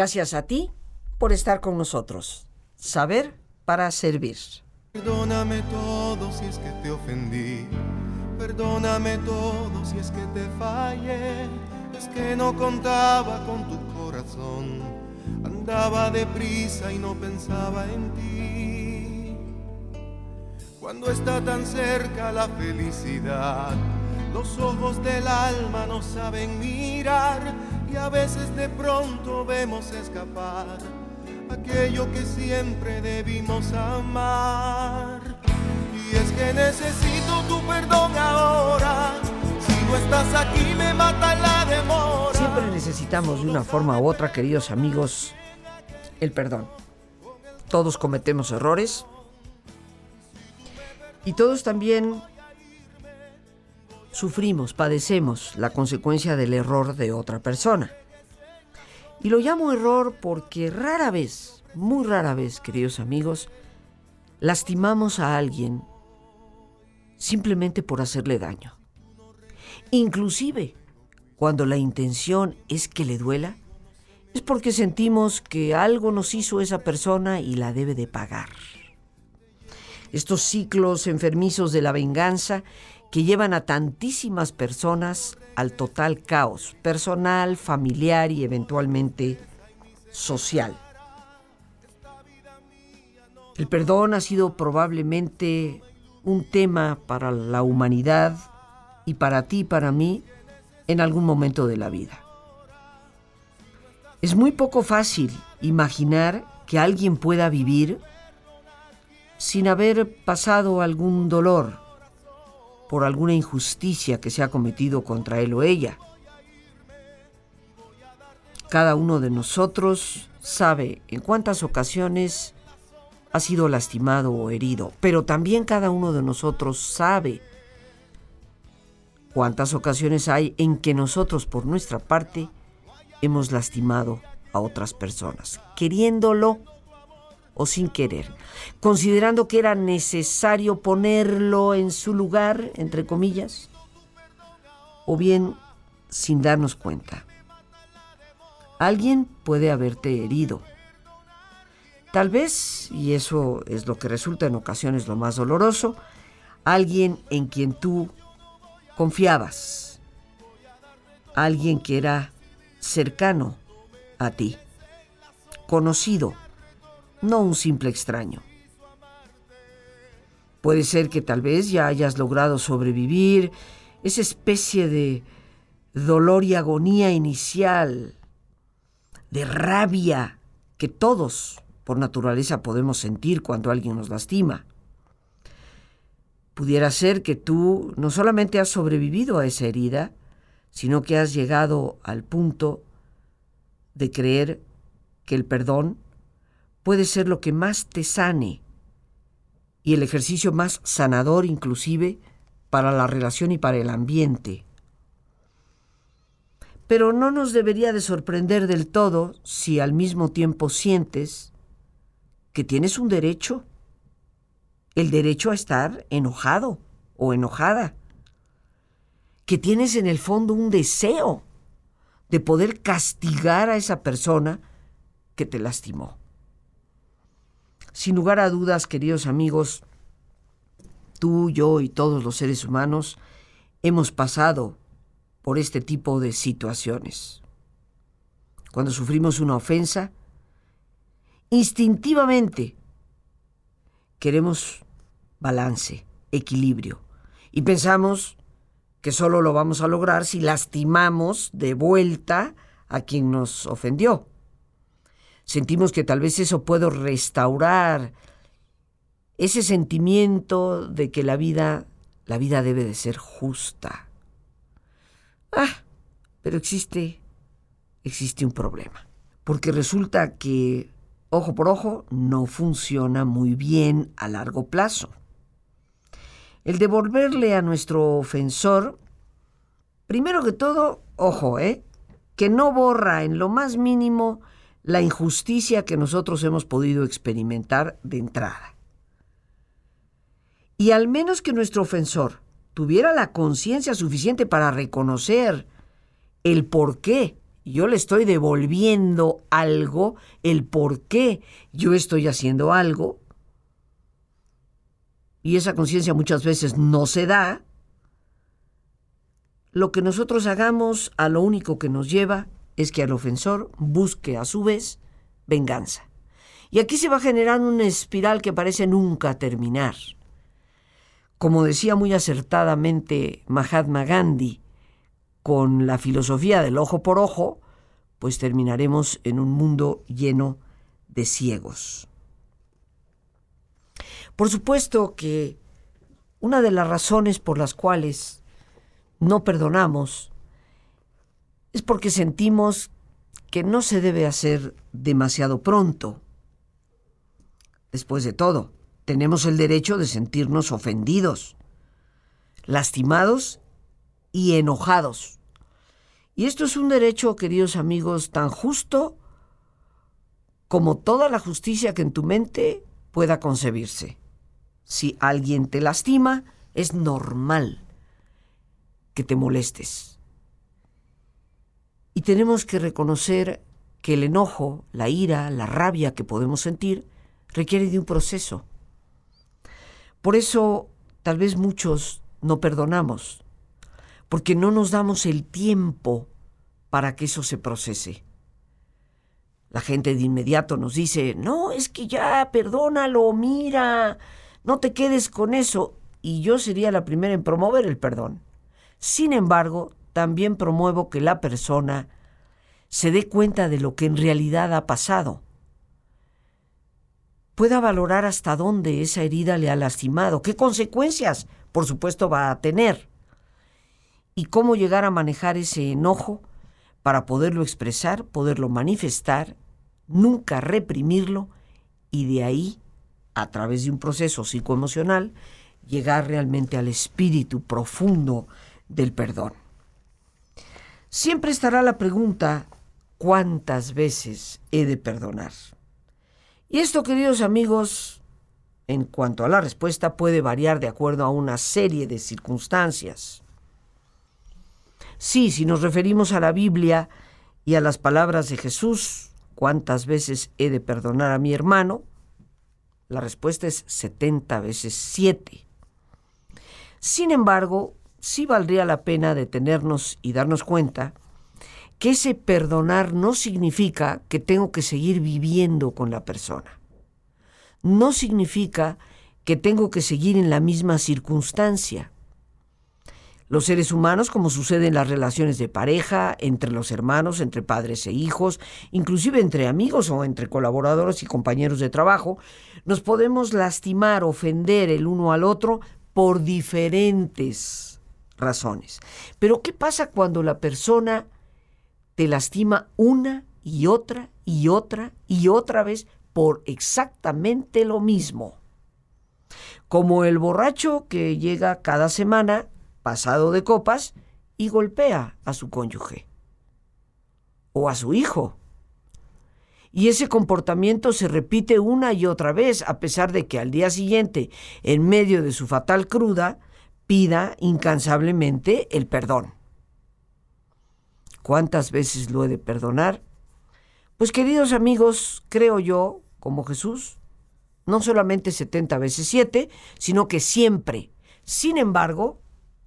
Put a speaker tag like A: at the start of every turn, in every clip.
A: Gracias a ti por estar con nosotros. Saber para servir.
B: Perdóname todo si es que te ofendí. Perdóname todo si es que te fallé. Es que no contaba con tu corazón. Andaba deprisa y no pensaba en ti. Cuando está tan cerca la felicidad, los ojos del alma no saben mirar y a veces de pronto vemos escapar aquello que siempre debimos amar. Y es que necesito tu perdón ahora. Si no estás aquí me mata la demora.
A: Siempre necesitamos de una forma u otra, queridos amigos, el perdón. Todos cometemos errores. Y todos también sufrimos, padecemos la consecuencia del error de otra persona. Y lo llamo error porque rara vez, muy rara vez, queridos amigos, lastimamos a alguien simplemente por hacerle daño. Inclusive, cuando la intención es que le duela, es porque sentimos que algo nos hizo esa persona y la debe de pagar. Estos ciclos enfermizos de la venganza que llevan a tantísimas personas al total caos personal, familiar y eventualmente social. El perdón ha sido probablemente un tema para la humanidad y para ti y para mí en algún momento de la vida. Es muy poco fácil imaginar que alguien pueda vivir sin haber pasado algún dolor, por alguna injusticia que se ha cometido contra él o ella. Cada uno de nosotros sabe en cuántas ocasiones ha sido lastimado o herido, pero también cada uno de nosotros sabe cuántas ocasiones hay en que nosotros por nuestra parte hemos lastimado a otras personas, queriéndolo o sin querer, considerando que era necesario ponerlo en su lugar, entre comillas, o bien sin darnos cuenta. Alguien puede haberte herido. Tal vez, y eso es lo que resulta en ocasiones lo más doloroso, alguien en quien tú confiabas, alguien que era cercano a ti, conocido, no un simple extraño. Puede ser que tal vez ya hayas logrado sobrevivir esa especie de dolor y agonía inicial, de rabia que todos por naturaleza podemos sentir cuando alguien nos lastima. Pudiera ser que tú no solamente has sobrevivido a esa herida, sino que has llegado al punto de creer que el perdón puede ser lo que más te sane y el ejercicio más sanador inclusive para la relación y para el ambiente. Pero no nos debería de sorprender del todo si al mismo tiempo sientes que tienes un derecho, el derecho a estar enojado o enojada, que tienes en el fondo un deseo de poder castigar a esa persona que te lastimó. Sin lugar a dudas, queridos amigos, tú, yo y todos los seres humanos hemos pasado por este tipo de situaciones. Cuando sufrimos una ofensa, instintivamente queremos balance, equilibrio, y pensamos que solo lo vamos a lograr si lastimamos de vuelta a quien nos ofendió. Sentimos que tal vez eso puede restaurar ese sentimiento de que la vida, la vida debe de ser justa. Ah, pero existe, existe un problema. Porque resulta que ojo por ojo no funciona muy bien a largo plazo. El devolverle a nuestro ofensor, primero que todo, ojo, ¿eh? Que no borra en lo más mínimo la injusticia que nosotros hemos podido experimentar de entrada. Y al menos que nuestro ofensor tuviera la conciencia suficiente para reconocer el por qué yo le estoy devolviendo algo, el por qué yo estoy haciendo algo, y esa conciencia muchas veces no se da, lo que nosotros hagamos a lo único que nos lleva es que al ofensor busque a su vez venganza. Y aquí se va generando una espiral que parece nunca terminar. Como decía muy acertadamente Mahatma Gandhi, con la filosofía del ojo por ojo, pues terminaremos en un mundo lleno de ciegos. Por supuesto que una de las razones por las cuales no perdonamos es porque sentimos que no se debe hacer demasiado pronto. Después de todo, tenemos el derecho de sentirnos ofendidos, lastimados y enojados. Y esto es un derecho, queridos amigos, tan justo como toda la justicia que en tu mente pueda concebirse. Si alguien te lastima, es normal que te molestes. Y tenemos que reconocer que el enojo, la ira, la rabia que podemos sentir requiere de un proceso. Por eso tal vez muchos no perdonamos, porque no nos damos el tiempo para que eso se procese. La gente de inmediato nos dice, no, es que ya, perdónalo, mira, no te quedes con eso. Y yo sería la primera en promover el perdón. Sin embargo, también promuevo que la persona se dé cuenta de lo que en realidad ha pasado. Pueda valorar hasta dónde esa herida le ha lastimado, qué consecuencias, por supuesto, va a tener, y cómo llegar a manejar ese enojo para poderlo expresar, poderlo manifestar, nunca reprimirlo y de ahí a través de un proceso psicoemocional, llegar realmente al espíritu profundo del perdón. Siempre estará la pregunta, ¿cuántas veces he de perdonar? Y esto, queridos amigos, en cuanto a la respuesta, puede variar de acuerdo a una serie de circunstancias. Sí, si nos referimos a la Biblia y a las palabras de Jesús, ¿cuántas veces he de perdonar a mi hermano? La respuesta es 70 veces 7. Sin embargo, sí valdría la pena detenernos y darnos cuenta que ese perdonar no significa que tengo que seguir viviendo con la persona. No significa que tengo que seguir en la misma circunstancia. Los seres humanos, como sucede en las relaciones de pareja, entre los hermanos, entre padres e hijos, inclusive entre amigos o entre colaboradores y compañeros de trabajo, nos podemos lastimar, ofender el uno al otro por diferentes razones. Pero ¿qué pasa cuando la persona te lastima una y otra y otra y otra vez por exactamente lo mismo? Como el borracho que llega cada semana pasado de copas y golpea a su cónyuge o a su hijo. Y ese comportamiento se repite una y otra vez, a pesar de que al día siguiente, en medio de su fatal cruda, pida incansablemente el perdón. ¿Cuántas veces lo he de perdonar? Pues queridos amigos, creo yo, como Jesús, no solamente 70 veces 7, sino que siempre. Sin embargo,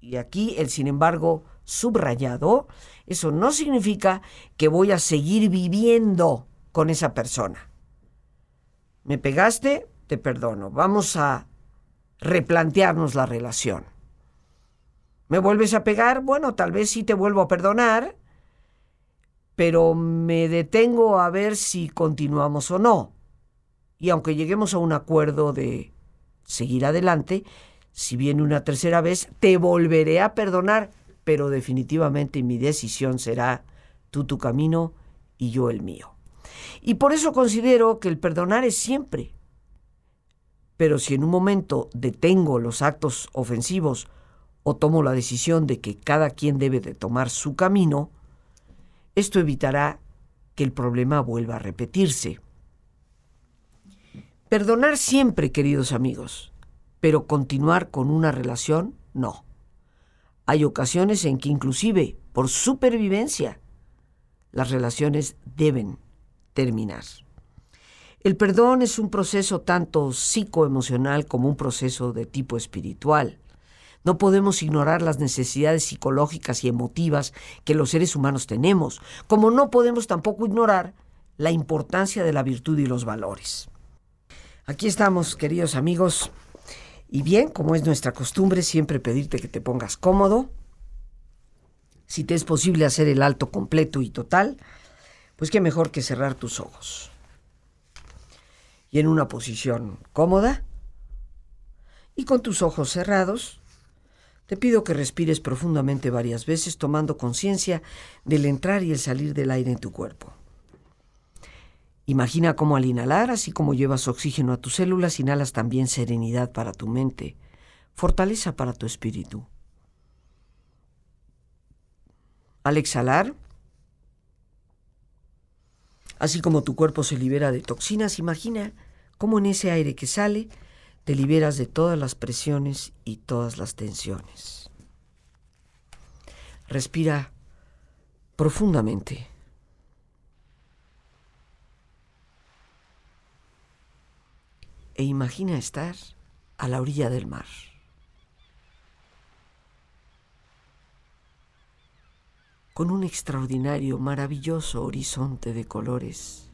A: y aquí el sin embargo subrayado, eso no significa que voy a seguir viviendo con esa persona. Me pegaste, te perdono. Vamos a replantearnos la relación. ¿Me vuelves a pegar? Bueno, tal vez sí te vuelvo a perdonar, pero me detengo a ver si continuamos o no. Y aunque lleguemos a un acuerdo de seguir adelante, si viene una tercera vez, te volveré a perdonar, pero definitivamente mi decisión será tú tu camino y yo el mío. Y por eso considero que el perdonar es siempre. Pero si en un momento detengo los actos ofensivos o tomo la decisión de que cada quien debe de tomar su camino, esto evitará que el problema vuelva a repetirse. Perdonar siempre, queridos amigos pero continuar con una relación, no. Hay ocasiones en que inclusive por supervivencia, Las relaciones deben terminar. El perdón es un proceso tanto psicoemocional como un proceso de tipo espiritual. No podemos ignorar las necesidades psicológicas y emotivas que los seres humanos tenemos, como no podemos tampoco ignorar la importancia de la virtud y los valores. Aquí estamos, queridos amigos, y bien, como es nuestra costumbre, siempre pedirte que te pongas cómodo. Si te es posible hacer el alto completo y total, pues qué mejor que cerrar tus ojos. Y en una posición cómoda y con tus ojos cerrados, te pido que respires profundamente varias veces tomando conciencia del entrar y el salir del aire en tu cuerpo. Imagina cómo al inhalar, así como llevas oxígeno a tus células, inhalas también serenidad para tu mente, fortaleza para tu espíritu. Al exhalar, así como tu cuerpo se libera de toxinas, imagina cómo en ese aire que sale te liberas de todas las presiones y todas las tensiones. Respira profundamente. E imagina estar a la orilla del mar. con un extraordinario, maravilloso horizonte de colores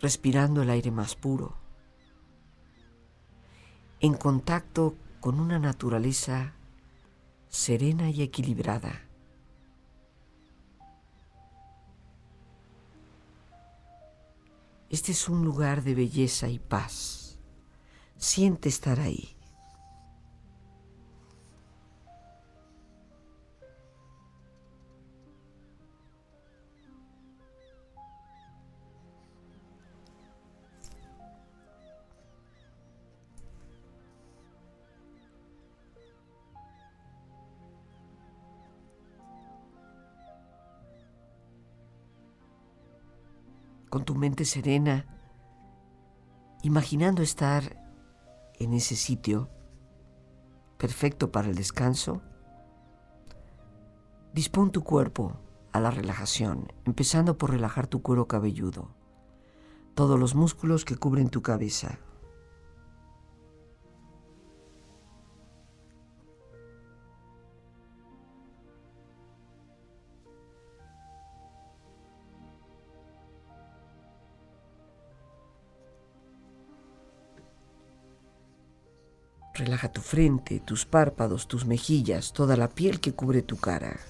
A: respirando el aire más puro, en contacto con una naturaleza serena y equilibrada. Este es un lugar de belleza y paz. Siente estar ahí. Con tu mente serena, imaginando estar en ese sitio perfecto para el descanso, dispón tu cuerpo a la relajación, empezando por relajar tu cuero cabelludo, todos los músculos que cubren tu cabeza, Relaja tu frente, tus párpados, tus mejillas, toda la piel que cubre tu cara.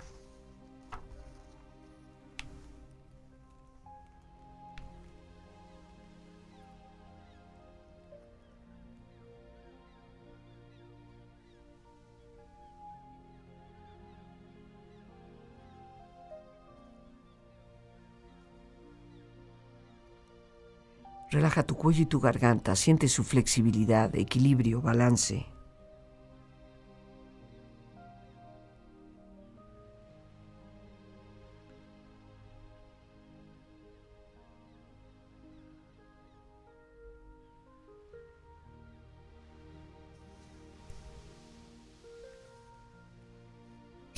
A: Relaja tu cuello y tu garganta, siente su flexibilidad, equilibrio, balance.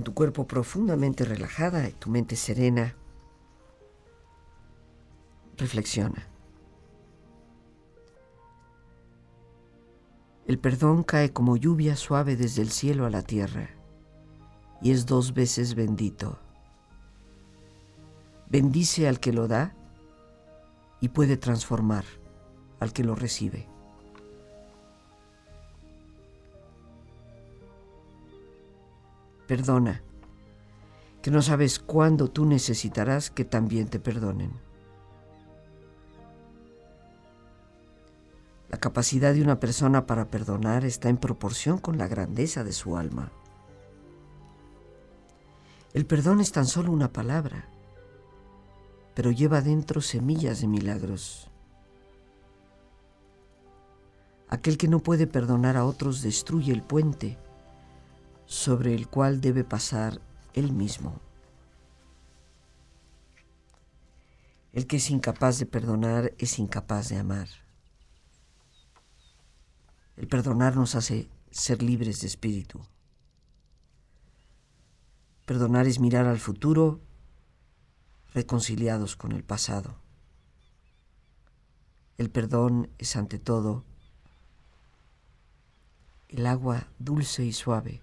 A: Con tu cuerpo profundamente relajada y tu mente serena, reflexiona. El perdón cae como lluvia suave desde el cielo a la tierra y es dos veces bendito. Bendice al que lo da y puede transformar al que lo recibe. Perdona, que no sabes cuándo tú necesitarás que también te perdonen. La capacidad de una persona para perdonar está en proporción con la grandeza de su alma. El perdón es tan solo una palabra, pero lleva dentro semillas de milagros. Aquel que no puede perdonar a otros destruye el puente sobre el cual debe pasar él mismo. El que es incapaz de perdonar es incapaz de amar. El perdonar nos hace ser libres de espíritu. Perdonar es mirar al futuro reconciliados con el pasado. El perdón es ante todo el agua dulce y suave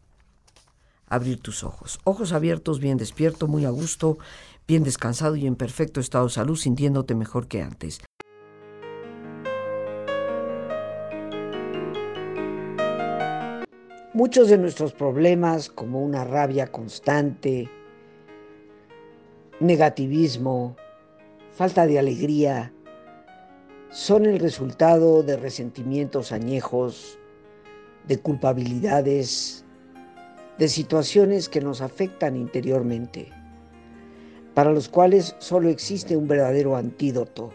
A: abrir tus ojos. Ojos abiertos, bien despierto, muy a gusto, bien descansado y en perfecto estado de salud, sintiéndote mejor que antes. Muchos de nuestros problemas, como una rabia constante, negativismo, falta de alegría, son el resultado de resentimientos añejos, de culpabilidades, de situaciones que nos afectan interiormente, para los cuales solo existe un verdadero antídoto,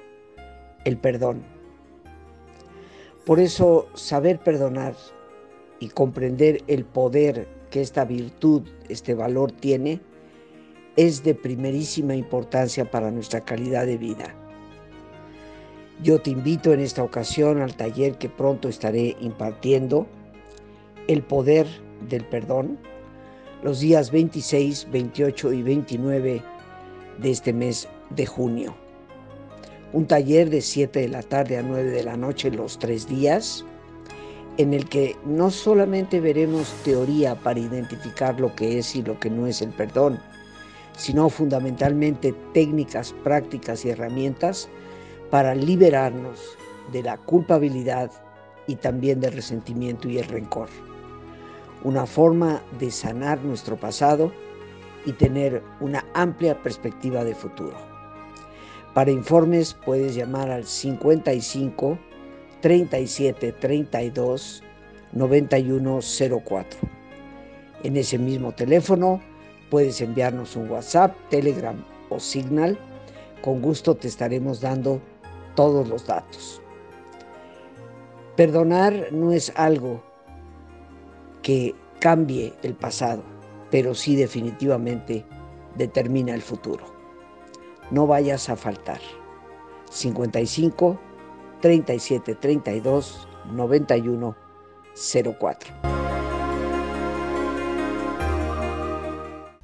A: el perdón. Por eso, saber perdonar y comprender el poder que esta virtud, este valor tiene, es de primerísima importancia para nuestra calidad de vida. Yo te invito en esta ocasión al taller que pronto estaré impartiendo, El poder del perdón, los días 26, 28 y 29 de este mes de junio. Un taller de 7 de la tarde a 9 de la noche los tres días en el que no solamente veremos teoría para identificar lo que es y lo que no es el perdón, sino fundamentalmente técnicas, prácticas y herramientas para liberarnos de la culpabilidad y también del resentimiento y el rencor. Una forma de sanar nuestro pasado y tener una amplia perspectiva de futuro. Para informes puedes llamar al 55 37 32 9104. En ese mismo teléfono puedes enviarnos un WhatsApp, Telegram o Signal. Con gusto te estaremos dando todos los datos. Perdonar no es algo que cambie el pasado, pero sí definitivamente determina el futuro. No vayas a faltar. 55 37 32 91 04.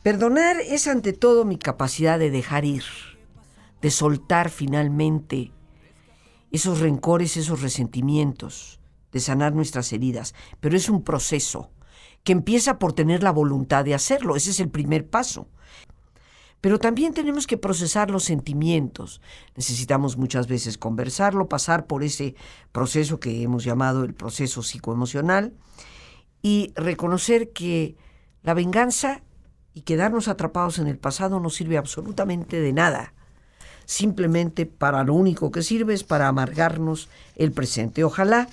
A: Perdonar es ante todo mi capacidad de dejar ir, de soltar finalmente esos rencores, esos resentimientos, de sanar nuestras heridas, pero es un proceso que empieza por tener la voluntad de hacerlo, ese es el primer paso. Pero también tenemos que procesar los sentimientos. Necesitamos muchas veces conversarlo, pasar por ese proceso que hemos llamado el proceso psicoemocional y reconocer que la venganza Y quedarnos atrapados en el pasado no sirve absolutamente de nada. Simplemente para lo único que sirve es para amargarnos el presente. Ojalá,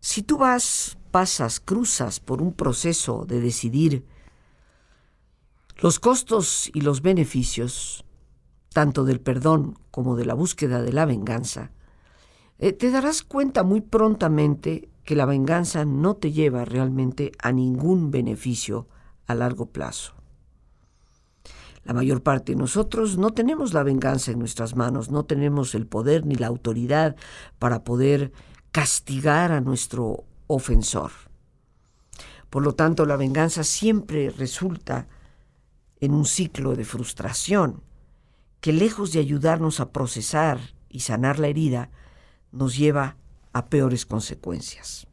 A: si tú vas, pasas, cruzas por un proceso de decidir los costos y los beneficios, tanto del perdón como de la búsqueda de la venganza, eh, te darás cuenta muy prontamente que la venganza no te lleva realmente a ningún beneficio a largo plazo. La mayor parte de nosotros no tenemos la venganza en nuestras manos, no tenemos el poder ni la autoridad para poder castigar a nuestro ofensor. Por lo tanto, la venganza siempre resulta en un ciclo de frustración que lejos de ayudarnos a procesar y sanar la herida, nos lleva a peores consecuencias.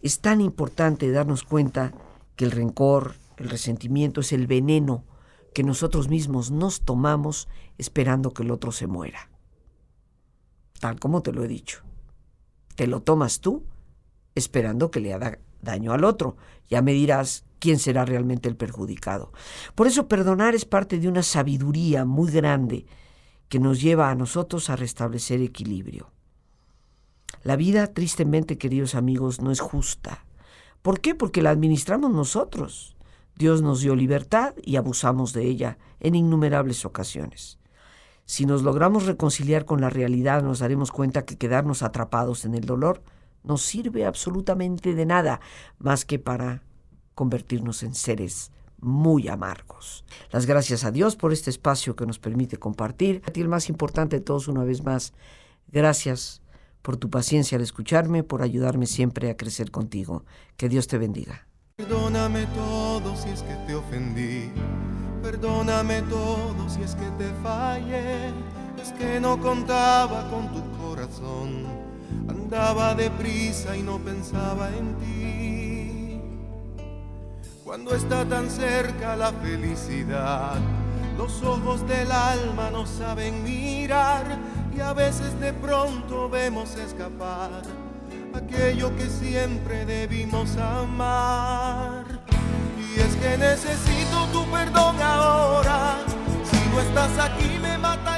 A: Es tan importante darnos cuenta que el rencor, el resentimiento es el veneno que nosotros mismos nos tomamos esperando que el otro se muera. Tal como te lo he dicho. Te lo tomas tú esperando que le haga daño al otro. Ya me dirás quién será realmente el perjudicado. Por eso perdonar es parte de una sabiduría muy grande que nos lleva a nosotros a restablecer equilibrio. La vida, tristemente, queridos amigos, no es justa. ¿Por qué? Porque la administramos nosotros. Dios nos dio libertad y abusamos de ella en innumerables ocasiones. Si nos logramos reconciliar con la realidad, nos daremos cuenta que quedarnos atrapados en el dolor no sirve absolutamente de nada más que para convertirnos en seres muy amargos. Las gracias a Dios por este espacio que nos permite compartir. Y el más importante de todos, una vez más, gracias por tu paciencia al escucharme, por ayudarme siempre a crecer contigo. Que Dios te bendiga.
B: Perdóname todo si es que te ofendí. Perdóname todo si es que te fallé. Es que no contaba con tu corazón. Andaba deprisa y no pensaba en ti. Cuando está tan cerca la felicidad, los ojos del alma no saben mirar y a veces de pronto vemos escapar aquello que siempre debimos amar. Que necesito tu perdón ahora, si no estás aquí me mata